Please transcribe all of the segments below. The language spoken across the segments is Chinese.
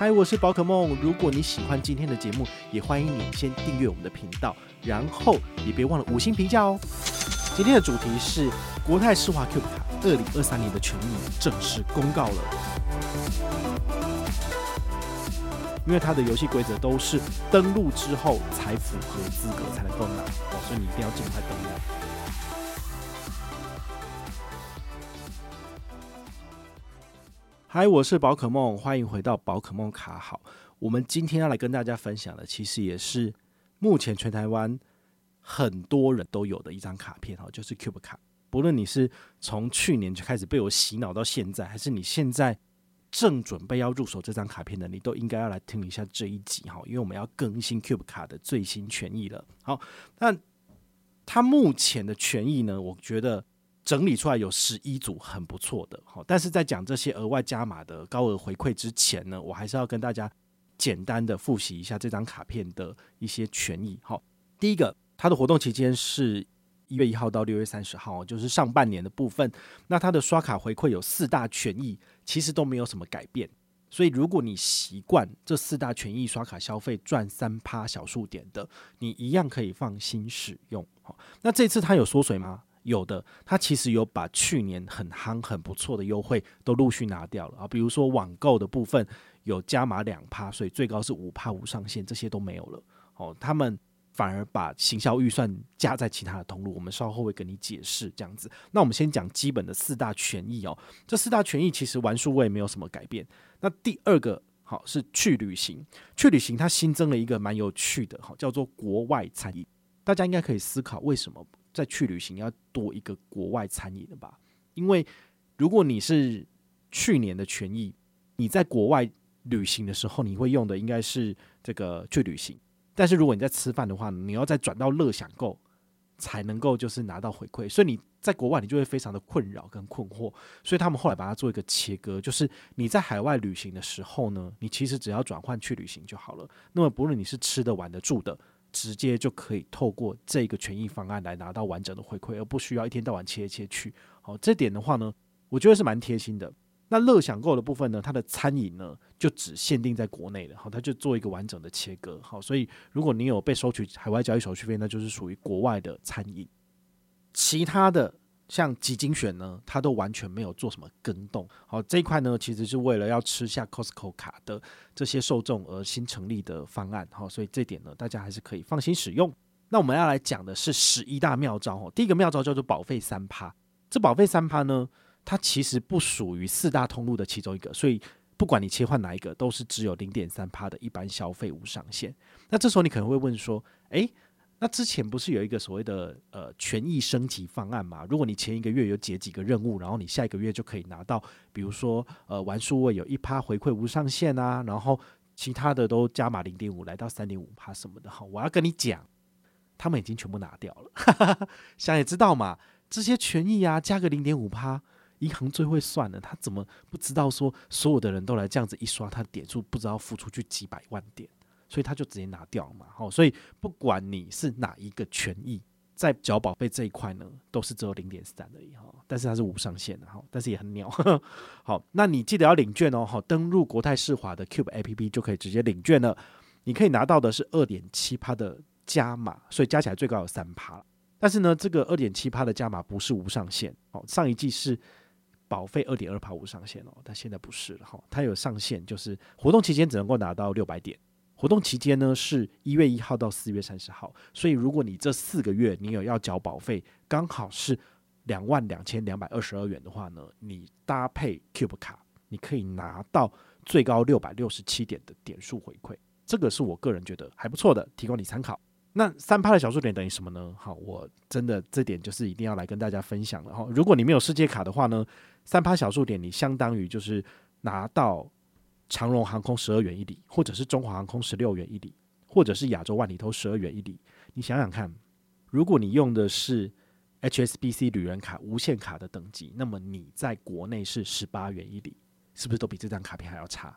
嗨，我是宝可梦。如果你喜欢今天的节目，也欢迎你先订阅我们的频道，然后也别忘了五星评价哦。今天的主题是国泰世华 Cube 卡二零二三年的权益正式公告了，因为它的游戏规则都是登录之后才符合资格才能够拿，所以你一定要尽快登录。嗨，我是宝可梦，欢迎回到宝可梦卡好。我们今天要来跟大家分享的，其实也是目前全台湾很多人都有的一张卡片哈，就是 Cube 卡。不论你是从去年就开始被我洗脑到现在，还是你现在正准备要入手这张卡片的，你都应该要来听一下这一集哈，因为我们要更新 Cube 卡的最新权益了。好，那它目前的权益呢，我觉得。整理出来有十一组很不错的，好，但是在讲这些额外加码的高额回馈之前呢，我还是要跟大家简单的复习一下这张卡片的一些权益。好，第一个，它的活动期间是一月一号到六月三十号，就是上半年的部分。那它的刷卡回馈有四大权益，其实都没有什么改变。所以如果你习惯这四大权益刷卡消费赚三趴小数点的，你一样可以放心使用。好，那这次它有缩水吗？有的，它其实有把去年很夯、很不错的优惠都陆续拿掉了啊，比如说网购的部分有加码两趴，所以最高是五趴无上限，这些都没有了。哦，他们反而把行销预算加在其他的通路，我们稍后会跟你解释这样子。那我们先讲基本的四大权益哦，这四大权益其实玩数位没有什么改变。那第二个好是去旅行，去旅行它新增了一个蛮有趣的，好叫做国外餐饮，大家应该可以思考为什么。再去旅行要多一个国外餐饮的吧？因为如果你是去年的权益，你在国外旅行的时候，你会用的应该是这个去旅行。但是如果你在吃饭的话，你要再转到乐享购才能够就是拿到回馈，所以你在国外你就会非常的困扰跟困惑。所以他们后来把它做一个切割，就是你在海外旅行的时候呢，你其实只要转换去旅行就好了。那么不论你是吃的、玩的、住的。直接就可以透过这个权益方案来拿到完整的回馈，而不需要一天到晚切一切去。好，这点的话呢，我觉得是蛮贴心的。那乐享购的部分呢，它的餐饮呢就只限定在国内的，好，它就做一个完整的切割。好，所以如果你有被收取海外交易手续费，那就是属于国外的餐饮。其他的。像集精选呢，它都完全没有做什么更动。好，这一块呢，其实是为了要吃下 Costco 卡的这些受众而新成立的方案。好，所以这点呢，大家还是可以放心使用。那我们要来讲的是十一大妙招哦。第一个妙招叫做保费三趴。这保费三趴呢，它其实不属于四大通路的其中一个，所以不管你切换哪一个，都是只有零点三趴的一般消费无上限。那这时候你可能会问说，诶……那之前不是有一个所谓的呃权益升级方案嘛？如果你前一个月有解几个任务，然后你下一个月就可以拿到，比如说呃玩数位有一趴回馈无上限啊，然后其他的都加码零点五来到三点五趴什么的哈。我要跟你讲，他们已经全部拿掉了。想也知道嘛，这些权益啊加个零点五趴，银行最会算了，他怎么不知道说所有的人都来这样子一刷，他点数不知道付出去几百万点。所以他就直接拿掉了嘛，好，所以不管你是哪一个权益，在缴保费这一块呢，都是只有零点三而已哈，但是它是无上限的哈，但是也很鸟。好，那你记得要领券哦，好，登入国泰世华的 Cube APP 就可以直接领券了。你可以拿到的是二点七趴的加码，所以加起来最高有三趴。但是呢，这个二点七趴的加码不是无上限哦，上一季是保费二点二趴无上限哦，但现在不是了哈，它有上限，就是活动期间只能够拿到六百点。活动期间呢，是一月一号到四月三十号，所以如果你这四个月你有要缴保费，刚好是两万两千两百二十二元的话呢，你搭配 Cube 卡，你可以拿到最高六百六十七点的点数回馈，这个是我个人觉得还不错的，提供你参考。那三趴的小数点等于什么呢？好，我真的这点就是一定要来跟大家分享了哈。如果你没有世界卡的话呢，三趴小数点你相当于就是拿到。长荣航空十二元一里，或者是中华航空十六元一里，或者是亚洲万里通十二元一里。你想想看，如果你用的是 HSBC 旅人卡无限卡的等级，那么你在国内是十八元一里，是不是都比这张卡片还要差？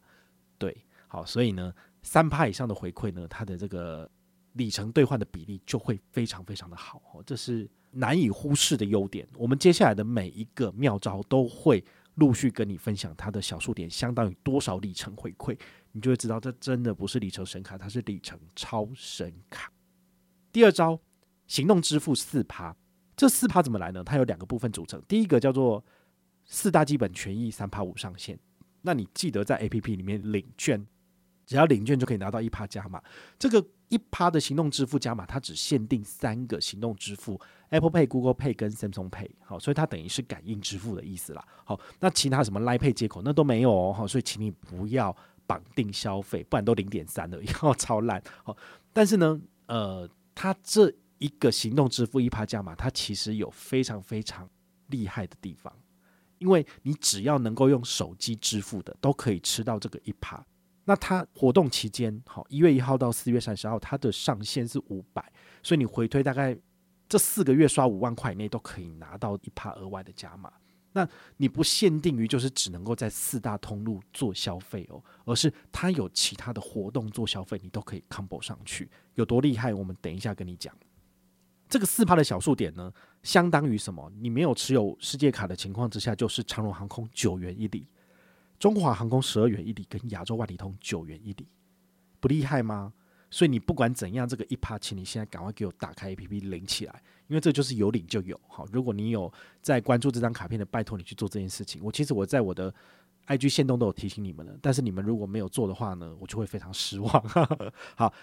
对，好，所以呢，三趴以上的回馈呢，它的这个里程兑换的比例就会非常非常的好，这是难以忽视的优点。我们接下来的每一个妙招都会陆续跟你分享它的小数点相当于多少里程回馈，你就会知道这真的不是里程神卡，它是里程超神卡。第二招，行动支付四趴，这四趴怎么来呢？它有两个部分组成，第一个叫做四大基本权益三趴五上限，那你记得在 APP 里面领券。只要领券就可以拿到一趴加码，这个一趴的行动支付加码，它只限定三个行动支付：Apple Pay、Google Pay 跟 Samsung Pay。好，所以它等于是感应支付的意思啦。好，那其他什么 Line Pay 接口那都没有哦。好，所以请你不要绑定消费，不然都零点三了，要超烂。好，但是呢，呃，它这一个行动支付一趴加码，它其实有非常非常厉害的地方，因为你只要能够用手机支付的，都可以吃到这个一趴。那它活动期间，好，一月一号到四月三十号，它的上限是五百，所以你回推大概这四个月刷五万块以内都可以拿到一趴额外的加码。那你不限定于就是只能够在四大通路做消费哦，而是它有其他的活动做消费，你都可以 combo 上去，有多厉害？我们等一下跟你讲。这个四趴的小数点呢，相当于什么？你没有持有世界卡的情况之下，就是长荣航空九元一里。中华航空十二元一里，跟亚洲万里通九元一里，不厉害吗？所以你不管怎样，这个一趴，请你现在赶快给我打开 APP 领起来，因为这就是有领就有。好，如果你有在关注这张卡片的，拜托你去做这件事情。我其实我在我的 IG 限动都有提醒你们了，但是你们如果没有做的话呢，我就会非常失望。好，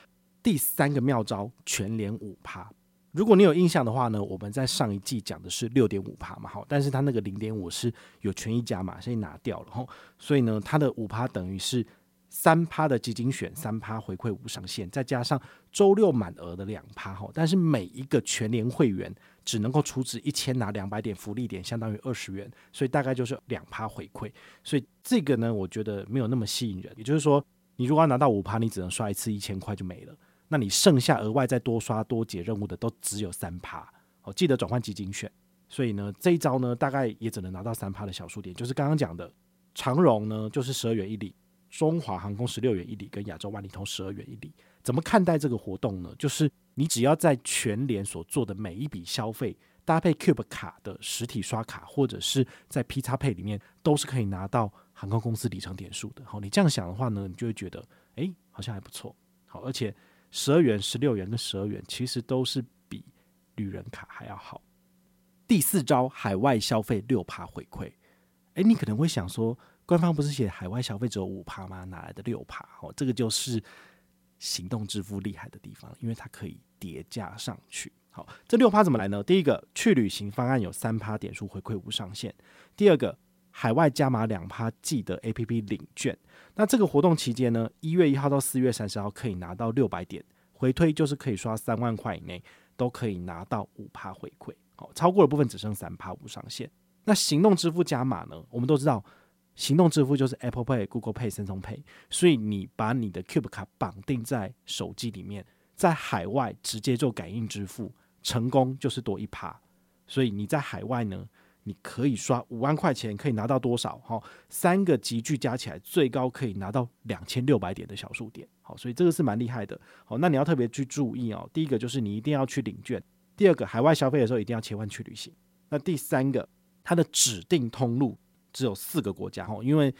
第三个妙招，全连五趴。如果你有印象的话呢，我们在上一季讲的是六点五趴嘛，好，但是它那个零点五是有权益加码，所以拿掉了，吼，所以呢，它的五趴等于是三趴的基金选，三趴回馈无上限，再加上周六满额的两趴，吼，但是每一个全年会员只能够储值一千拿两百点福利点，相当于二十元，所以大概就是两趴回馈，所以这个呢，我觉得没有那么吸引人，也就是说，你如果要拿到五趴，你只能刷一次一千块就没了。那你剩下额外再多刷多解任务的都只有三趴，好，记得转换基金选。所以呢，这一招呢，大概也只能拿到三趴的小数点，就是刚刚讲的长荣呢，就是十二元一里，中华航空十六元一里，跟亚洲万里通十二元一里。怎么看待这个活动呢？就是你只要在全联所做的每一笔消费，搭配 Cube 卡的实体刷卡，或者是在 P 叉 Pay 里面，都是可以拿到航空公司里程点数的。好，你这样想的话呢，你就会觉得，哎、好像还不错。好，而且。十二元、十六元跟十二元，其实都是比旅人卡还要好。第四招，海外消费六趴回馈。诶，你可能会想说，官方不是写海外消费只有五趴吗？哪来的六趴？哦，这个就是行动支付厉害的地方，因为它可以叠加上去。好，这六趴怎么来呢？第一个，去旅行方案有三趴点数回馈无上限。第二个。海外加码两趴，记得 APP 领券。那这个活动期间呢，一月一号到四月三十号可以拿到六百点回推，就是可以刷三万块以内都可以拿到五趴回馈。好，超过的部分只剩三趴无上限。那行动支付加码呢？我们都知道，行动支付就是 Apple Pay、Google Pay、Samsung Pay，所以你把你的 Cube 卡绑定在手机里面，在海外直接做感应支付，成功就是多一趴。所以你在海外呢？你可以刷五万块钱，可以拿到多少？哈，三个级距加起来最高可以拿到两千六百点的小数点。好，所以这个是蛮厉害的。好，那你要特别去注意哦。第一个就是你一定要去领券，第二个海外消费的时候一定要切换去旅行。那第三个，它的指定通路只有四个国家。哈，因为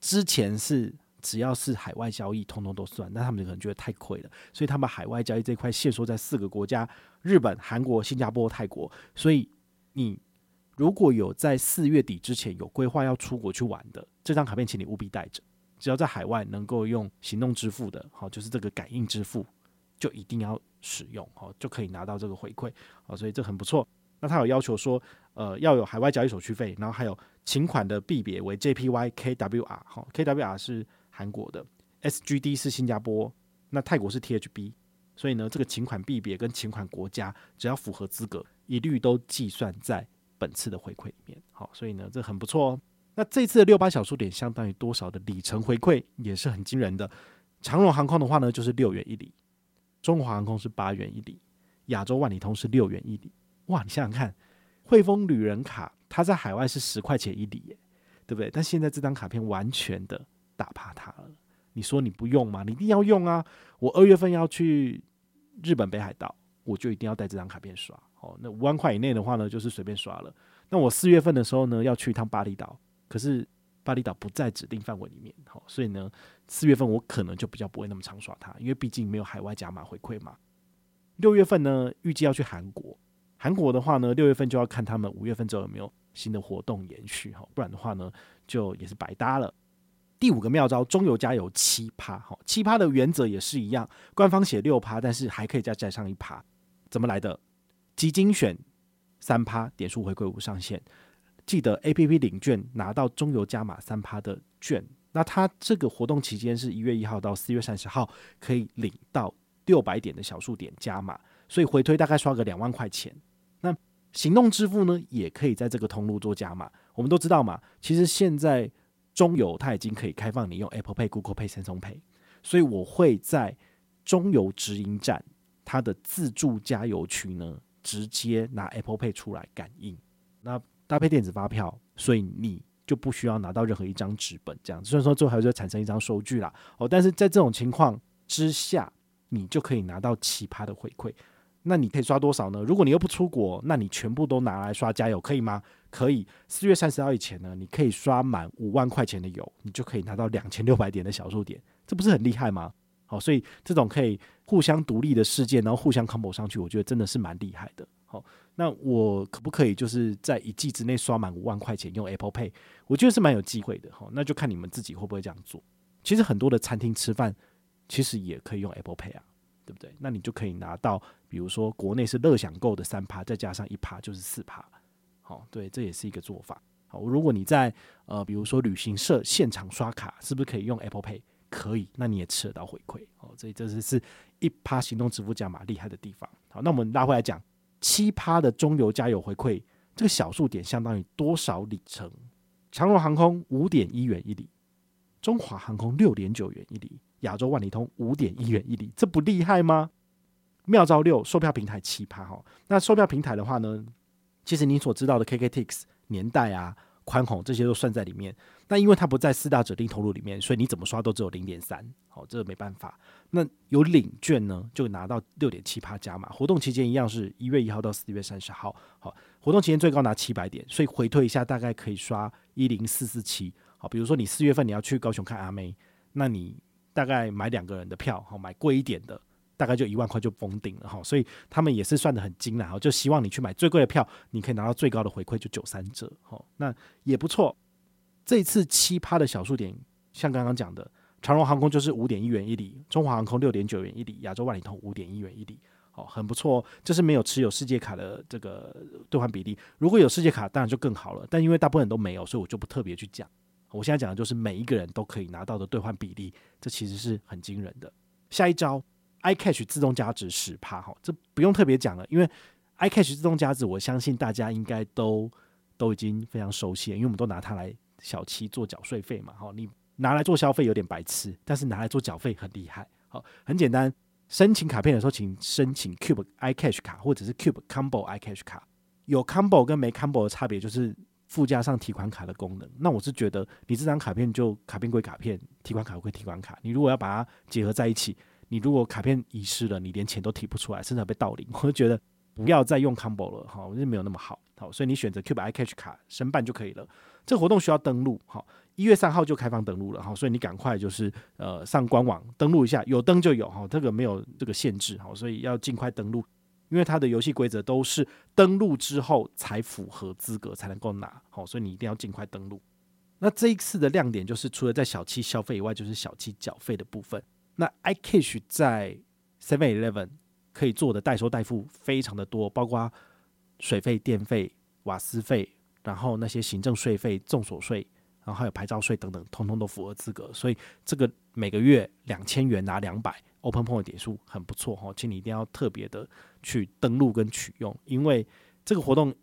之前是只要是海外交易，通通都算，那他们可能觉得太亏了，所以他们海外交易这块限缩在四个国家：日本、韩国、新加坡、泰国。所以你。如果有在四月底之前有规划要出国去玩的，这张卡片请你务必带着。只要在海外能够用行动支付的，好，就是这个感应支付，就一定要使用，好，就可以拿到这个回馈，好，所以这很不错。那他有要求说，呃，要有海外交易手续费，然后还有请款的币别为 JPY、KWR，好，KWR 是韩国的，SGD 是新加坡，那泰国是 THB，所以呢，这个请款币别跟请款国家只要符合资格，一律都计算在。本次的回馈里面，好，所以呢，这很不错哦。那这次的六八小数点相当于多少的里程回馈，也是很惊人的。长荣航空的话呢，就是六元一里；中华航空是八元一里；亚洲万里通是六元一里。哇，你想想看，汇丰旅人卡它在海外是十块钱一里耶，对不对？但现在这张卡片完全的打趴它了。你说你不用吗？你一定要用啊！我二月份要去日本北海道，我就一定要带这张卡片刷。哦，那五万块以内的话呢，就是随便刷了。那我四月份的时候呢，要去一趟巴厘岛，可是巴厘岛不在指定范围里面，好，所以呢，四月份我可能就比较不会那么常刷它，因为毕竟没有海外加码回馈嘛。六月份呢，预计要去韩国，韩国的话呢，六月份就要看他们五月份之后有没有新的活动延续，哈，不然的话呢，就也是白搭了。第五个妙招，中油加油七趴，哈，七趴的原则也是一样，官方写六趴，但是还可以再加上一趴，怎么来的？基金选三趴，点数回馈无上限。记得 APP 领券拿到中油加码三趴的券，那它这个活动期间是一月一号到四月三十号，可以领到六百点的小数点加码，所以回推大概刷个两万块钱。那行动支付呢，也可以在这个通路做加码。我们都知道嘛，其实现在。中油它已经可以开放你用 Apple Pay、Google Pay、Samsung Pay，所以我会在中油直营站它的自助加油区呢，直接拿 Apple Pay 出来感应，那搭配电子发票，所以你就不需要拿到任何一张纸本这样。虽然说最后还是会产生一张收据啦，哦，但是在这种情况之下，你就可以拿到奇葩的回馈。那你可以刷多少呢？如果你又不出国，那你全部都拿来刷加油，可以吗？可以。四月三十号以前呢，你可以刷满五万块钱的油，你就可以拿到两千六百点的小数点，这不是很厉害吗？好，所以这种可以互相独立的事件，然后互相 combo 上去，我觉得真的是蛮厉害的。好，那我可不可以就是在一季之内刷满五万块钱用 Apple Pay？我觉得是蛮有机会的。好，那就看你们自己会不会这样做。其实很多的餐厅吃饭，其实也可以用 Apple Pay 啊。对不对？那你就可以拿到，比如说国内是乐享购的三趴，再加上一趴就是四趴。好，对，这也是一个做法。好，如果你在呃，比如说旅行社现场刷卡，是不是可以用 Apple Pay？可以，那你也吃得到回馈。哦，所以这是是一趴行动支付加码厉害的地方。好，那我们拉回来讲，七趴的中油加油回馈，这个小数点相当于多少里程？长荣航空五点一元一里，中华航空六点九元一里。亚洲万里通五点一元一里，这不厉害吗？妙招六，售票平台奇葩哈。那售票平台的话呢，其实你所知道的 KKTIX 年代啊、宽宏这些都算在里面。那因为它不在四大指定投入里面，所以你怎么刷都只有零点三，好，这个没办法。那有领券呢，就拿到六点七趴加码。活动期间一样是一月一号到四月三十号，好，活动期间最高拿七百点，所以回退一下大概可以刷一零四四七。好，比如说你四月份你要去高雄看阿妹，那你。大概买两个人的票，好，买贵一点的，大概就一万块就封顶了哈，所以他们也是算得很精了，就希望你去买最贵的票，你可以拿到最高的回馈，就九三折，哈，那也不错。这次七趴的小数点，像刚刚讲的，长荣航空就是五点一元一里，中华航空六点九元一里，亚洲万里通五点一元一里，哦，很不错。这是没有持有世界卡的这个兑换比例，如果有世界卡，当然就更好了，但因为大部分人都没有，所以我就不特别去讲。我现在讲的就是每一个人都可以拿到的兑换比例，这其实是很惊人的。下一招，iCash 自动加值十趴哈，这不用特别讲了，因为 iCash 自动加值，我相信大家应该都都已经非常熟悉，因为我们都拿它来小七做缴税费嘛。哈，你拿来做消费有点白痴，但是拿来做缴费很厉害。好，很简单，申请卡片的时候，请申请 Cube iCash 卡或者是 Cube Combo iCash 卡。有 Combo 跟没 Combo 的差别就是。附加上提款卡的功能，那我是觉得你这张卡片就卡片归卡片，提款卡归提款卡。你如果要把它结合在一起，你如果卡片遗失了，你连钱都提不出来，甚至被盗领。我就觉得不要再用 Combo 了，哈，我觉得没有那么好。好，所以你选择 Cube iCash 卡申办就可以了。这个活动需要登录，好，一月三号就开放登录了，哈，所以你赶快就是呃上官网登录一下，有登就有，哈，这个没有这个限制，哈，所以要尽快登录。因为它的游戏规则都是登录之后才符合资格才能够拿，好，所以你一定要尽快登录。那这一次的亮点就是除了在小七消费以外，就是小七缴费的部分。那 iCash 在 Seven Eleven 可以做的代收代付非常的多，包括水费、电费、瓦斯费，然后那些行政税费、重所税，然后还有牌照税等等，通通都符合资格。所以这个每个月两千元拿两百。Open Point 点数很不错哈，请你一定要特别的去登录跟取用，因为这个活动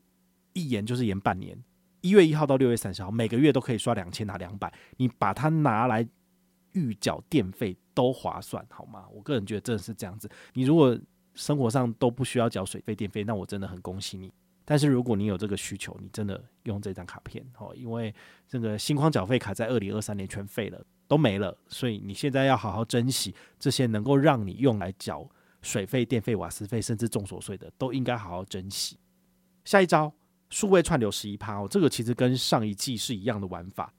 一延就是延半年，一月一号到六月三十号，每个月都可以刷两千拿两百，你把它拿来预缴电费都划算，好吗？我个人觉得真的是这样子。你如果生活上都不需要缴水费电费，那我真的很恭喜你。但是如果你有这个需求，你真的用这张卡片哦，因为这个新框缴费卡在二零二三年全废了。都没了，所以你现在要好好珍惜这些能够让你用来缴水费、电费、瓦斯费，甚至重所税的，都应该好好珍惜。下一招，数位串流十一趴哦，这个其实跟上一季是一样的玩法。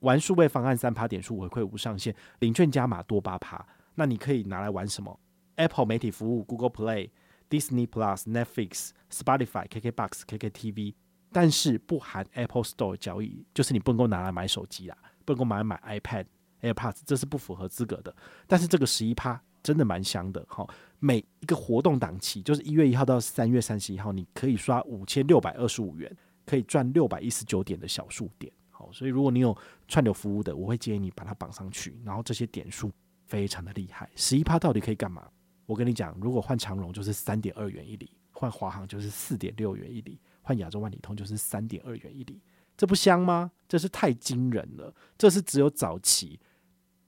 玩数位方案三趴点数回馈无上限，领券加码多八趴。那你可以拿来玩什么？Apple 媒体服务、Google Play、Disney Plus、Netflix、Spotify、KKBox、KKTV，但是不含 Apple Store 交易，就是你不能够拿来买手机啦，不能够拿来买 iPad、AirPods，这是不符合资格的。但是这个十一趴真的蛮香的哈，每一个活动档期就是一月一号到三月三十一号，你可以刷五千六百二十五元，可以赚六百一十九点的小数点。所以如果你有串流服务的，我会建议你把它绑上去，然后这些点数。非常的厉害，十一趴到底可以干嘛？我跟你讲，如果换长荣就是三点二元一里，换华航就是四点六元一里，换亚洲万里通就是三点二元一里，这不香吗？这是太惊人了，这是只有早期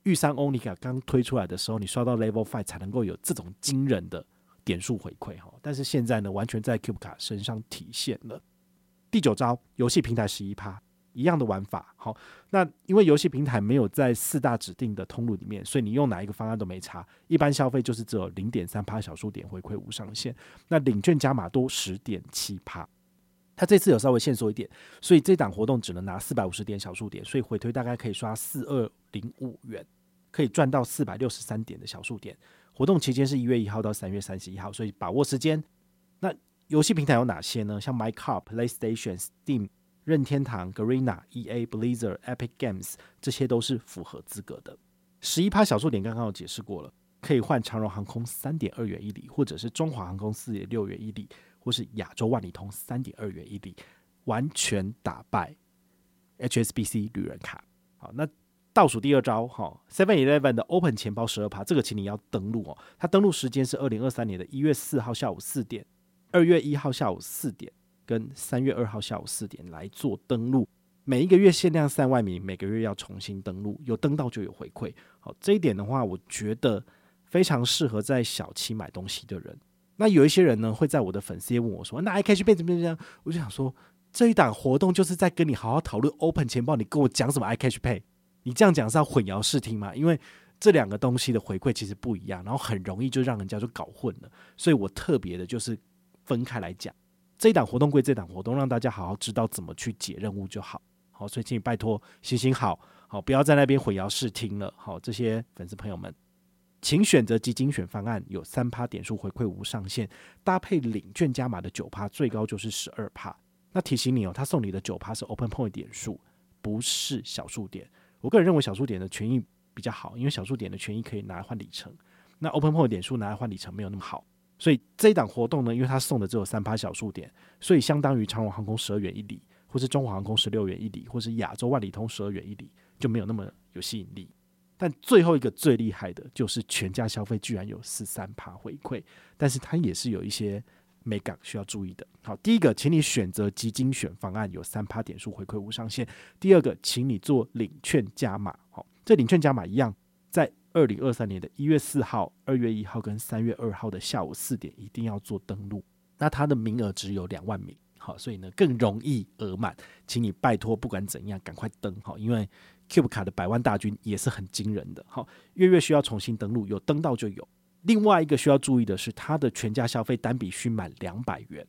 玉山欧尼卡刚推出来的时候，你刷到 Level Five 才能够有这种惊人的点数回馈哈。但是现在呢，完全在 Cube 卡身上体现了。第九招，游戏平台十一趴。一样的玩法，好，那因为游戏平台没有在四大指定的通路里面，所以你用哪一个方案都没差。一般消费就是只有零点三趴小数点回馈无上限，那领券加码多十点七趴。它这次有稍微限缩一点，所以这档活动只能拿四百五十点小数点，所以回推大概可以刷四二零五元，可以赚到四百六十三点的小数点。活动期间是一月一号到三月三十一号，所以把握时间。那游戏平台有哪些呢？像 MyCar、PlayStation、Steam。任天堂、Garena、EA、Blizzard、Epic Games，这些都是符合资格的。十一趴小数点刚刚有解释过了，可以换长荣航空三点二元一里，或者是中华航空四点六元一里，或是亚洲万里通三点二元一里，完全打败 HSBC 旅人卡。好，那倒数第二招哈，Seven Eleven 的 Open 钱包十二趴，这个请你要登录哦。它登录时间是二零二三年的一月四号下午四点，二月一号下午四点。跟三月二号下午四点来做登录，每一个月限量三万名，每个月要重新登录，有登到就有回馈。好，这一点的话，我觉得非常适合在小七买东西的人。那有一些人呢，会在我的粉丝页问我说：“那 iCash Pay 怎么样？”我就想说，这一档活动就是在跟你好好讨论 Open 钱包，你跟我讲什么 iCash Pay？你这样讲是要混淆视听吗？因为这两个东西的回馈其实不一样，然后很容易就让人家就搞混了。所以我特别的就是分开来讲。这一档活动归这档活动，让大家好好知道怎么去解任务就好。好，所以请你拜托行行好，好不要在那边混淆视听了。好，这些粉丝朋友们，请选择及精选方案，有三趴点数回馈无上限，搭配领券加码的九趴，最高就是十二趴。那提醒你哦，他送你的九趴是 Open Point 点数，不是小数点。我个人认为小数点的权益比较好，因为小数点的权益可以拿来换里程，那 Open Point 点数拿来换里程没有那么好。所以这一档活动呢，因为它送的只有三趴小数点，所以相当于长荣航空十二元一里，或是中华航空十六元一里，或是亚洲万里通十二元一里，就没有那么有吸引力。但最后一个最厉害的就是全家消费居然有十三趴回馈，但是它也是有一些美感需要注意的。好，第一个，请你选择极精选方案，有三趴点数回馈无上限。第二个，请你做领券加码。好，这领券加码一样。二零二三年的一月四号、二月一号跟三月二号的下午四点，一定要做登录。那它的名额只有两万名，好，所以呢更容易额满，请你拜托，不管怎样赶快登好，因为 Cube 卡的百万大军也是很惊人的。好，月月需要重新登录，有登到就有。另外一个需要注意的是，它的全家消费单笔需满两百元。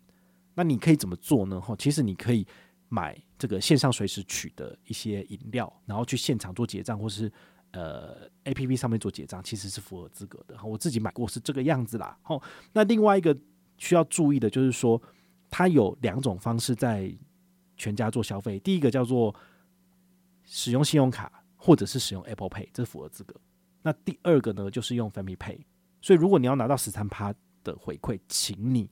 那你可以怎么做呢？哈，其实你可以买这个线上随时取的一些饮料，然后去现场做结账，或是。呃，A P P 上面做结账其实是符合资格的，我自己买过是这个样子啦。好，那另外一个需要注意的就是说，它有两种方式在全家做消费。第一个叫做使用信用卡，或者是使用 Apple Pay，这是符合资格。那第二个呢，就是用 Family Pay。所以如果你要拿到十三趴的回馈，请你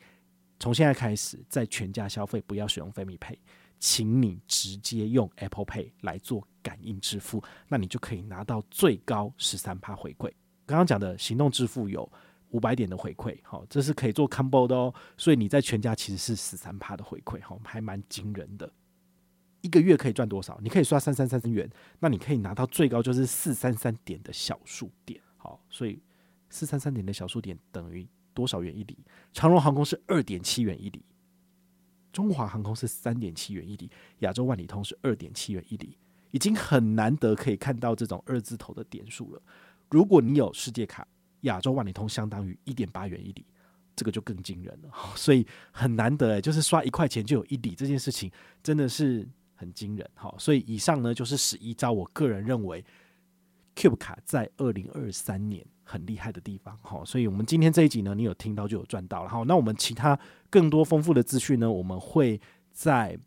从现在开始在全家消费不要使用 Family Pay。请你直接用 Apple Pay 来做感应支付，那你就可以拿到最高十三趴回馈。刚刚讲的行动支付有五百点的回馈，好，这是可以做 combo 的哦。所以你在全家其实是十三趴的回馈，好，还蛮惊人的。一个月可以赚多少？你可以刷三三三元，那你可以拿到最高就是四三三点的小数点，好，所以四三三点的小数点等于多少元一里？长荣航空是二点七元一里。中华航空是三点七元一里，亚洲万里通是二点七元一里，已经很难得可以看到这种二字头的点数了。如果你有世界卡，亚洲万里通相当于一点八元一里，这个就更惊人了。所以很难得诶，就是刷一块钱就有一里这件事情，真的是很惊人。好，所以以上呢就是十一招，我个人认为 Cube 卡在二零二三年很厉害的地方。好，所以我们今天这一集呢，你有听到就有赚到了。好，那我们其他更多丰富的资讯呢，我们会在。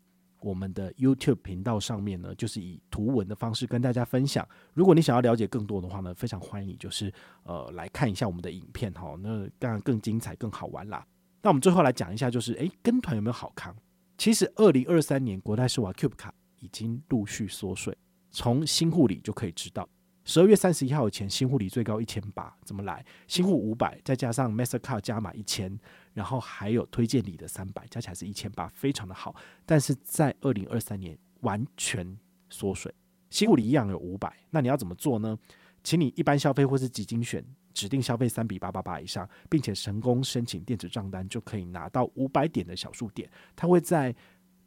我们的 YouTube 频道上面呢，就是以图文的方式跟大家分享。如果你想要了解更多的话呢，非常欢迎你，就是呃来看一下我们的影片哈，那当然更精彩、更好玩啦。那我们最后来讲一下，就是诶，跟团有没有好康？其实二零二三年国泰世华 Cube 卡已经陆续缩水，从新户礼就可以知道。十二月三十一号以前，新户礼最高一千八，怎么来？新户五百，再加上 Mastercard 加码一千，然后还有推荐礼的三百，加起来是一千八，非常的好。但是在二零二三年完全缩水，新户礼一样有五百，那你要怎么做呢？请你一般消费或是几精选指定消费三比八八八以上，并且成功申请电子账单，就可以拿到五百点的小数点，它会在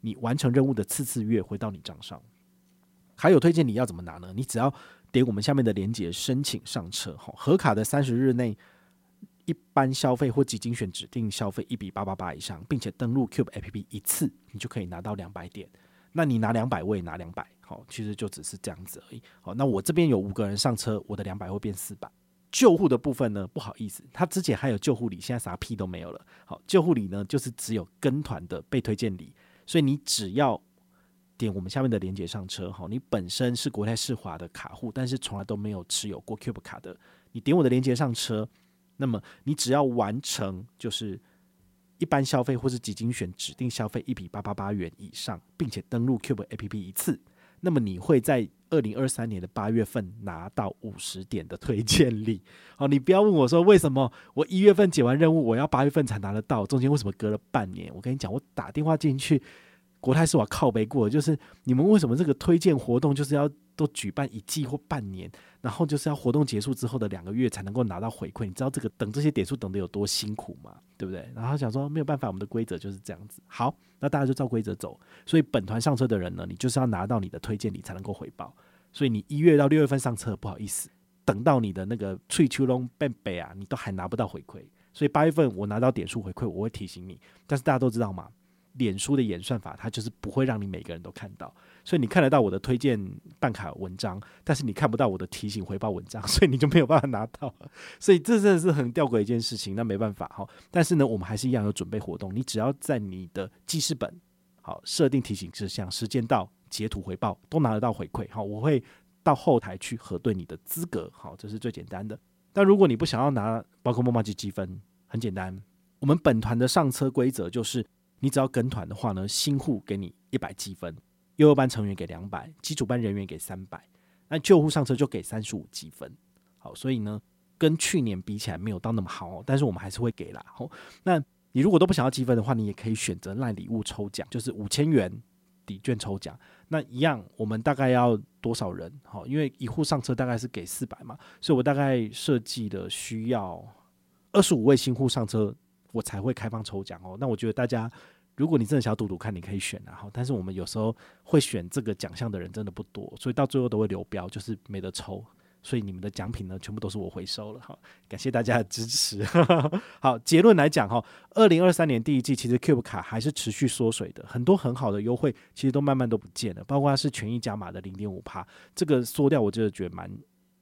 你完成任务的次次月回到你账上。还有推荐你要怎么拿呢？你只要点我们下面的链接申请上车，哈，核卡的三十日内一般消费或几精选指定消费一笔八八八以上，并且登录 Cube APP 一次，你就可以拿到两百点。那你拿两百，我也拿两百，好，其实就只是这样子而已。好，那我这边有五个人上车，我的两百会变四百。救护的部分呢，不好意思，他之前还有救护礼，现在啥屁都没有了。好，救护礼呢，就是只有跟团的被推荐礼，所以你只要。点我们下面的连接上车哈，你本身是国泰世华的卡户，但是从来都没有持有过 Cube 卡的，你点我的连接上车，那么你只要完成就是一般消费或是几精选指定消费一笔八八八元以上，并且登录 Cube APP 一次，那么你会在二零二三年的八月份拿到五十点的推荐礼。好，你不要问我说为什么我一月份解完任务，我要八月份才拿得到，中间为什么隔了半年？我跟你讲，我打电话进去。国泰世华靠背过，就是你们为什么这个推荐活动就是要都举办一季或半年，然后就是要活动结束之后的两个月才能够拿到回馈？你知道这个等这些点数等得有多辛苦吗？对不对？然后想说没有办法，我们的规则就是这样子。好，那大家就照规则走。所以本团上车的人呢，你就是要拿到你的推荐礼才能够回报。所以你一月到六月份上车，不好意思，等到你的那个翠秋龙变北啊，你都还拿不到回馈。所以八月份我拿到点数回馈，我会提醒你。但是大家都知道吗？脸书的演算法，它就是不会让你每个人都看到，所以你看得到我的推荐办卡文章，但是你看不到我的提醒回报文章，所以你就没有办法拿到。所以这真的是很吊诡一件事情。那没办法哈，但是呢，我们还是一样有准备活动。你只要在你的记事本好设定提醒事项，时间到截图回报都拿得到回馈。好，我会到后台去核对你的资格。好，这是最简单的。但如果你不想要拿宝可梦麻吉积分，很简单，我们本团的上车规则就是。你只要跟团的话呢，新户给你一百积分，幼幼班成员给两百，基础班人员给三百，那旧户上车就给三十五积分。好，所以呢，跟去年比起来没有到那么好哦，但是我们还是会给啦。好，那你如果都不想要积分的话，你也可以选择赖礼物抽奖，就是五千元抵券抽奖。那一样，我们大概要多少人？好，因为一户上车大概是给四百嘛，所以我大概设计的需要二十五位新户上车。我才会开放抽奖哦。那我觉得大家，如果你真的想赌赌看，你可以选啊。哈，但是我们有时候会选这个奖项的人真的不多，所以到最后都会流标，就是没得抽。所以你们的奖品呢，全部都是我回收了。哈，感谢大家的支持。好，结论来讲哈，二零二三年第一季其实 Cube 卡还是持续缩水的，很多很好的优惠其实都慢慢都不见了，包括它是权益加码的零点五趴，这个缩掉，我真的觉得蛮。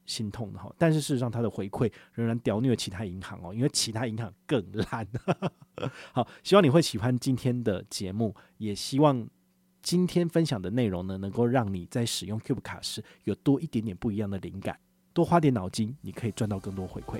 心痛的哈，但是事实上它的回馈仍然屌虐其他银行哦，因为其他银行更烂。好，希望你会喜欢今天的节目，也希望今天分享的内容呢，能够让你在使用 Cube 卡时有多一点点不一样的灵感，多花点脑筋，你可以赚到更多回馈。